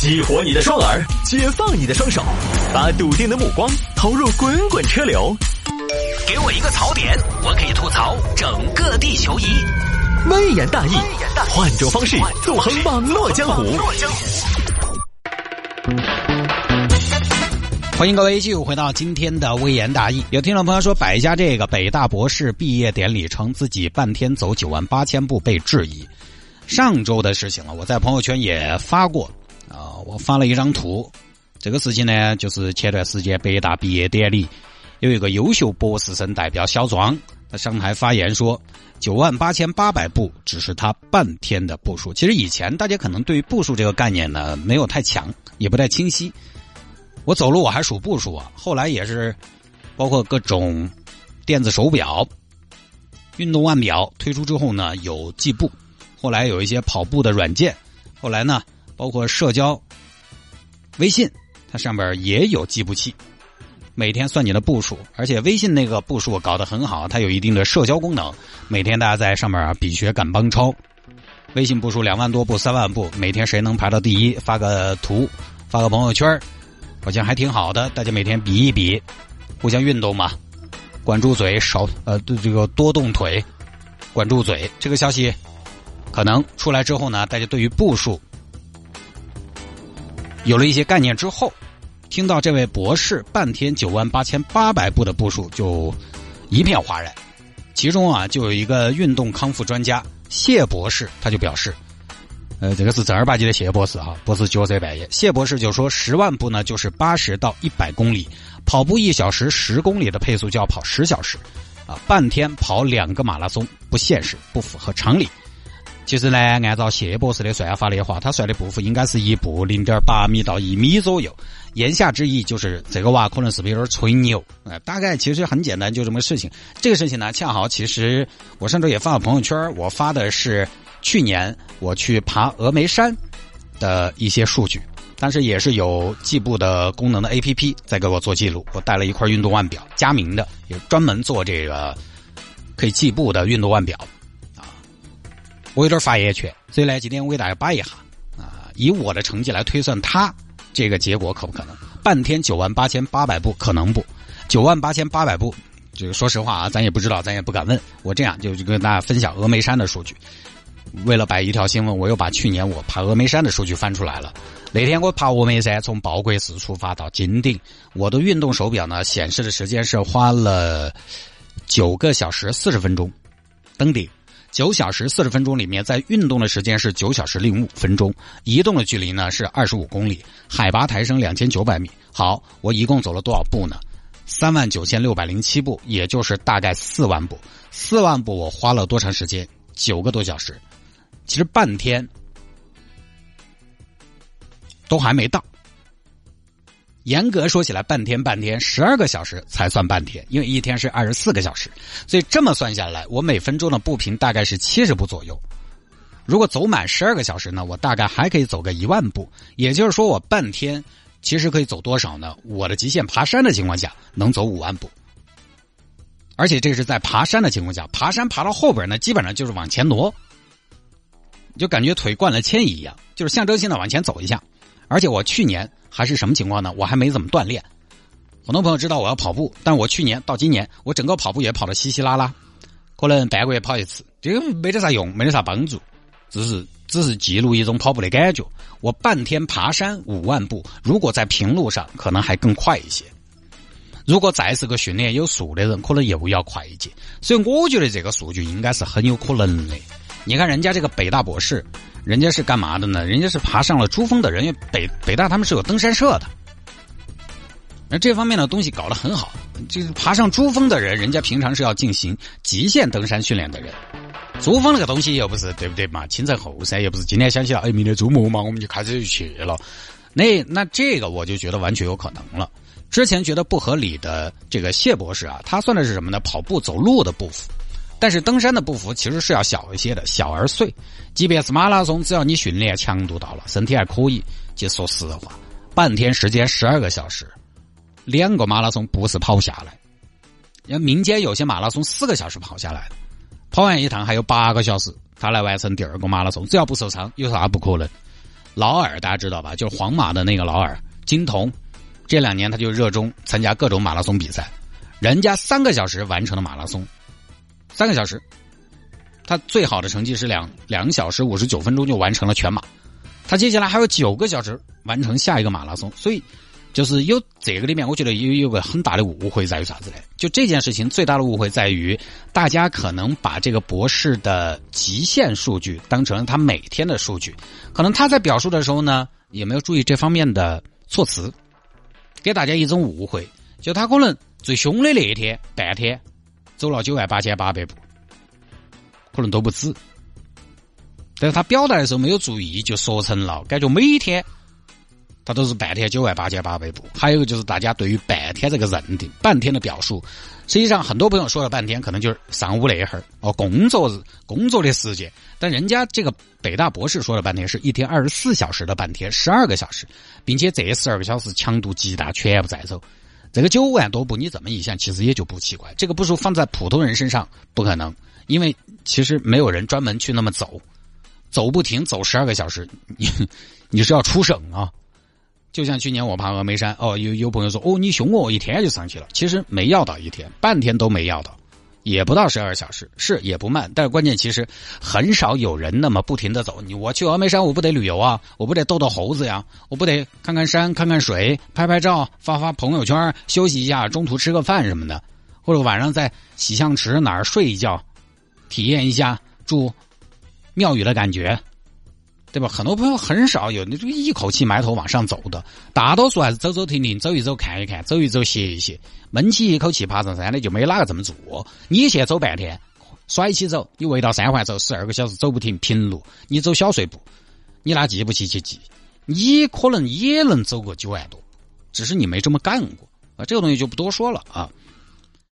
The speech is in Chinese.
激活你的双耳，解放你的双手，把笃定的目光投入滚滚车流。给我一个槽点，我可以吐槽整个地球仪。微言大义，换种方式纵横网络江湖。欢迎各位继续回到今天的微言大义。有听众朋友说，百家这个北大博士毕业典礼称自己半天走九万八千步被质疑。上周的事情了，我在朋友圈也发过。啊，我发了一张图，这个事情呢，就是前段时间北大毕业典礼，有一个优秀博士生代表小庄，他上台发言说，九万八千八百步只是他半天的步数。其实以前大家可能对于步数这个概念呢，没有太强，也不太清晰。我走路我还数步数啊，后来也是，包括各种电子手表、运动腕表推出之后呢，有计步，后来有一些跑步的软件，后来呢。包括社交微信，它上边也有计步器，每天算你的步数，而且微信那个步数搞得很好，它有一定的社交功能。每天大家在上面啊比学赶帮超，微信步数两万多步、三万步，每天谁能排到第一，发个图，发个朋友圈，好像还挺好的。大家每天比一比，互相运动嘛，管住嘴，少呃对这个多动腿，管住嘴。这个消息可能出来之后呢，大家对于步数。有了一些概念之后，听到这位博士半天九万八千八百步的步数，就一片哗然。其中啊，就有一个运动康复专家谢博士，他就表示，呃，这个是正儿八经的谢博士哈，不是角色扮演。谢博士就说，十万步呢就是八十到一百公里，跑步一小时十公里的配速就要跑十小时，啊，半天跑两个马拉松不现实，不符合常理。其实呢，按照谢博士的算法的话，他算的步幅应该是一步零点八米到一米左右。言下之意就是这个娃可能是不是有点吹牛？呃，大概其实很简单，就这么个事情。这个事情呢，恰好其实我上周也发了朋友圈，我发的是去年我去爬峨眉山的一些数据，但是也是有计步的功能的 A P P 在给我做记录。我带了一块运动腕表，佳明的，也专门做这个可以计步的运动腕表。我有点发言权，所以呢，今天我给大家摆一下啊，以我的成绩来推算，他这个结果可不可能？半天九万八千八百步可能不？九万八千八百步，这个说实话啊，咱也不知道，咱也不敢问。我这样就跟大家分享峨眉山的数据。为了摆一条新闻，我又把去年我爬峨眉山的数据翻出来了。那天我爬峨眉山，从宝贵寺出发到金顶，我的运动手表呢显示的时间是花了九个小时四十分钟登顶。九小时四十分钟里面，在运动的时间是九小时零五分钟，移动的距离呢是二十五公里，海拔抬升两千九百米。好，我一共走了多少步呢？三万九千六百零七步，也就是大概四万步。四万步我花了多长时间？九个多小时，其实半天都还没到。严格说起来，半天半天，十二个小时才算半天，因为一天是二十四个小时，所以这么算下来，我每分钟的步频大概是七十步左右。如果走满十二个小时呢，我大概还可以走个一万步。也就是说，我半天其实可以走多少呢？我的极限爬山的情况下能走五万步，而且这是在爬山的情况下，爬山爬到后边呢，基本上就是往前挪，就感觉腿灌了铅一样，就是象征性的往前走一下。而且我去年还是什么情况呢？我还没怎么锻炼。很多朋友知道我要跑步，但我去年到今年，我整个跑步也跑得稀稀拉拉，可能半个月跑一次，这个没得啥用，没得啥帮助，只是只是记录一种跑步的感觉。我半天爬山五万步，如果在平路上，可能还更快一些。如果再是个训练有素的人，可能又要快一些。所以我觉得这个数据应该是很有可能的。你看人家这个北大博士。人家是干嘛的呢？人家是爬上了珠峰的人，因为北北大他们是有登山社的，那这方面的东西搞得很好。就是爬上珠峰的人，人家平常是要进行极限登山训练的人。珠峰那个东西又不是对不对嘛？清晨后山又不是今天想起来，哎，明天周末嘛，我们就开始就去了。那那这个我就觉得完全有可能了。之前觉得不合理的这个谢博士啊，他算的是什么呢？跑步走路的步幅。但是登山的步幅其实是要小一些的，小而碎。即便是马拉松，只要你训练强度到了，身体还可以。就说实话，半天时间十二个小时，两个马拉松不是跑不下来。要民间有些马拉松四个小时跑下来的，跑完一趟还有八个小时，他来完成第二个马拉松，只要不受伤，有啥不可能？劳尔大家知道吧？就是皇马的那个劳尔，金童。这两年他就热衷参加各种马拉松比赛，人家三个小时完成了马拉松，三个小时，他最好的成绩是两两小时五十九分钟就完成了全马，他接下来还有九个小时完成下一个马拉松，所以就是有这个里面，我觉得有有个很大的误会在于啥子呢？就这件事情最大的误会在于，大家可能把这个博士的极限数据当成了他每天的数据，可能他在表述的时候呢，也没有注意这方面的措辞。给大家一种误会，就他可能最凶的那一天半天走了九万八千八百步，可能都不止。但是他表达的时候没有注意，就说成了感觉每天他都是半天九万八千八百步。还有个就是大家对于半天这个认定，半天的表述，实际上很多朋友说了半天，可能就是上午那一会儿哦，工作日工作的时间。但人家这个北大博士说了半天，是一天二十四小时的半天，十二个小时，并且这十二个小时强度极大，全部在走。这个九万多步，你怎么一想，其实也就不奇怪。这个步数放在普通人身上不可能，因为其实没有人专门去那么走，走不停走十二个小时，你你是要出省啊。就像去年我爬峨眉山，哦，有有朋友说，哦，你凶我，一天就上去了，其实没要到一天，半天都没要到。也不到十二小时，是也不慢，但是关键其实很少有人那么不停的走。你我去峨眉山，我不得旅游啊，我不得逗逗猴子呀，我不得看看山、看看水、拍拍照、发发朋友圈、休息一下，中途吃个饭什么的，或者晚上在洗象池哪儿睡一觉，体验一下住庙宇的感觉。对吧？很多朋友很少有那种一口气埋头往上走的，大多数还是走走停停，走一走看一看，走一走歇一歇，闷起一口气爬上山的就没哪个这么做。你现在走半天，甩起走，你围到三环走十二个小时走不停，平路，你走小碎步，你拿计步器去记，你可能也能走个九万多，只是你没这么干过啊。这个东西就不多说了啊。